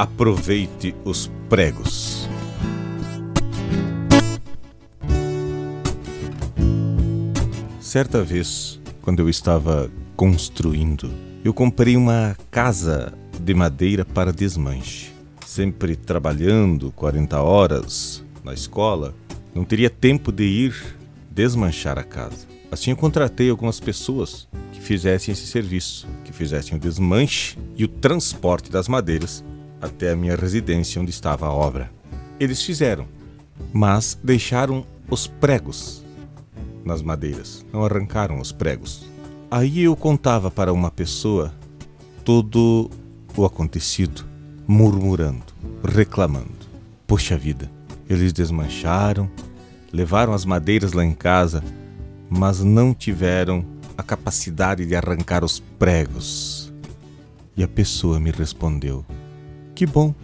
Aproveite os pregos. Certa vez, quando eu estava construindo, eu comprei uma casa de madeira para desmanche. Sempre trabalhando 40 horas na escola, não teria tempo de ir desmanchar a casa. Assim eu contratei algumas pessoas que fizessem esse serviço, que fizessem o desmanche e o transporte das madeiras até a minha residência onde estava a obra. Eles fizeram, mas deixaram os pregos nas madeiras, não arrancaram os pregos. Aí eu contava para uma pessoa todo o acontecido, murmurando, reclamando. Poxa vida, eles desmancharam, levaram as madeiras lá em casa, mas não tiveram a capacidade de arrancar os pregos. E a pessoa me respondeu: Que bom,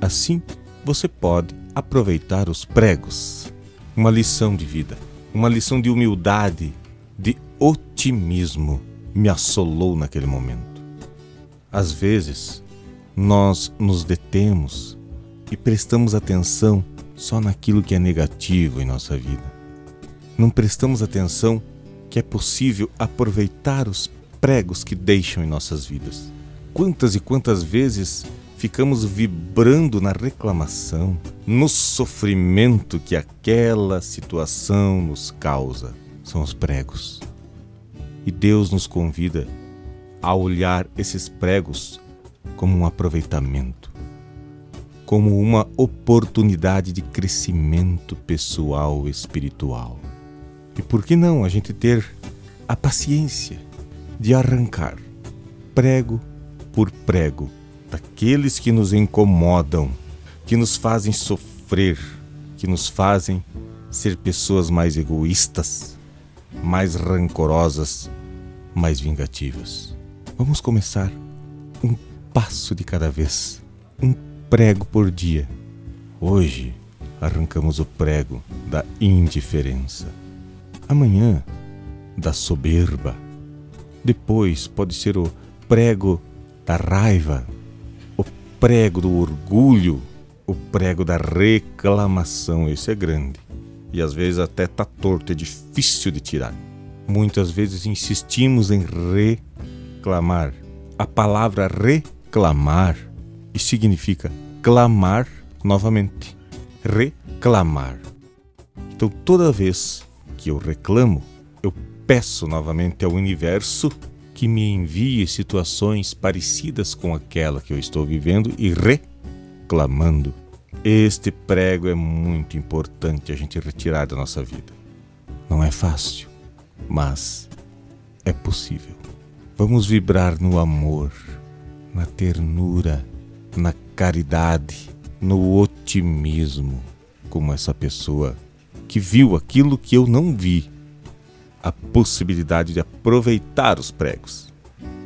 assim você pode aproveitar os pregos. Uma lição de vida, uma lição de humildade, de otimismo me assolou naquele momento. Às vezes, nós nos detemos e prestamos atenção só naquilo que é negativo em nossa vida. Não prestamos atenção que é possível aproveitar os pregos que deixam em nossas vidas. Quantas e quantas vezes ficamos vibrando na reclamação, no sofrimento que aquela situação nos causa. São os pregos. E Deus nos convida a olhar esses pregos como um aproveitamento como uma oportunidade de crescimento pessoal e espiritual. E por que não a gente ter a paciência de arrancar prego por prego daqueles que nos incomodam, que nos fazem sofrer, que nos fazem ser pessoas mais egoístas, mais rancorosas, mais vingativas. Vamos começar um passo de cada vez, um prego por dia. Hoje arrancamos o prego da indiferença. Amanhã, da soberba. Depois pode ser o prego da raiva, prego do orgulho, o prego da reclamação. Esse é grande. E às vezes até tá torto, é difícil de tirar. Muitas vezes insistimos em reclamar. A palavra reclamar e significa clamar novamente, reclamar. Então, toda vez que eu reclamo, eu peço novamente ao universo que me envie situações parecidas com aquela que eu estou vivendo e reclamando. Este prego é muito importante a gente retirar da nossa vida. Não é fácil, mas é possível. Vamos vibrar no amor, na ternura, na caridade, no otimismo, como essa pessoa que viu aquilo que eu não vi, a possibilidade de aproveitar os pregos,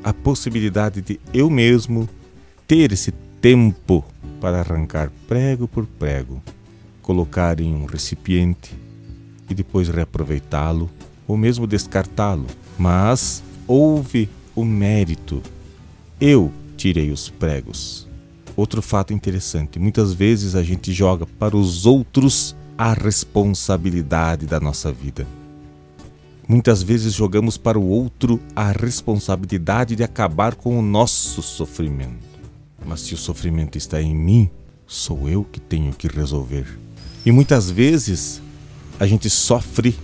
a possibilidade de eu mesmo ter esse tempo para arrancar prego por prego, colocar em um recipiente e depois reaproveitá-lo ou mesmo descartá-lo. Mas houve o mérito. Eu tirei os pregos Outro fato interessante: muitas vezes a gente joga para os outros a responsabilidade da nossa vida. Muitas vezes jogamos para o outro a responsabilidade de acabar com o nosso sofrimento. Mas se o sofrimento está em mim, sou eu que tenho que resolver. E muitas vezes a gente sofre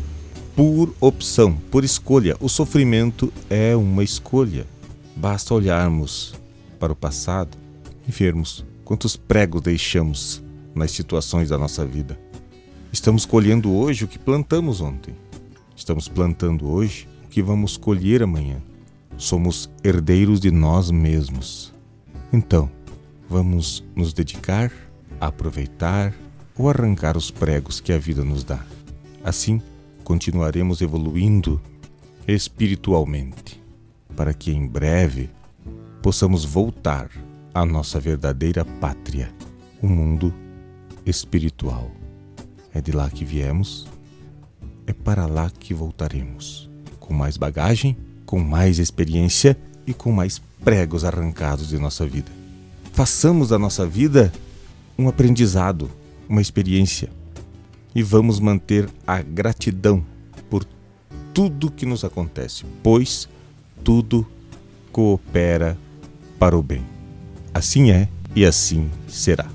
por opção, por escolha. O sofrimento é uma escolha. Basta olharmos para o passado enfermos, quantos pregos deixamos nas situações da nossa vida. Estamos colhendo hoje o que plantamos ontem. Estamos plantando hoje o que vamos colher amanhã. Somos herdeiros de nós mesmos. Então, vamos nos dedicar a aproveitar ou arrancar os pregos que a vida nos dá. Assim, continuaremos evoluindo espiritualmente, para que em breve possamos voltar a nossa verdadeira pátria, o mundo espiritual. É de lá que viemos, é para lá que voltaremos, com mais bagagem, com mais experiência e com mais pregos arrancados de nossa vida. façamos da nossa vida um aprendizado, uma experiência e vamos manter a gratidão por tudo que nos acontece, pois tudo coopera para o bem. Assim é e assim será.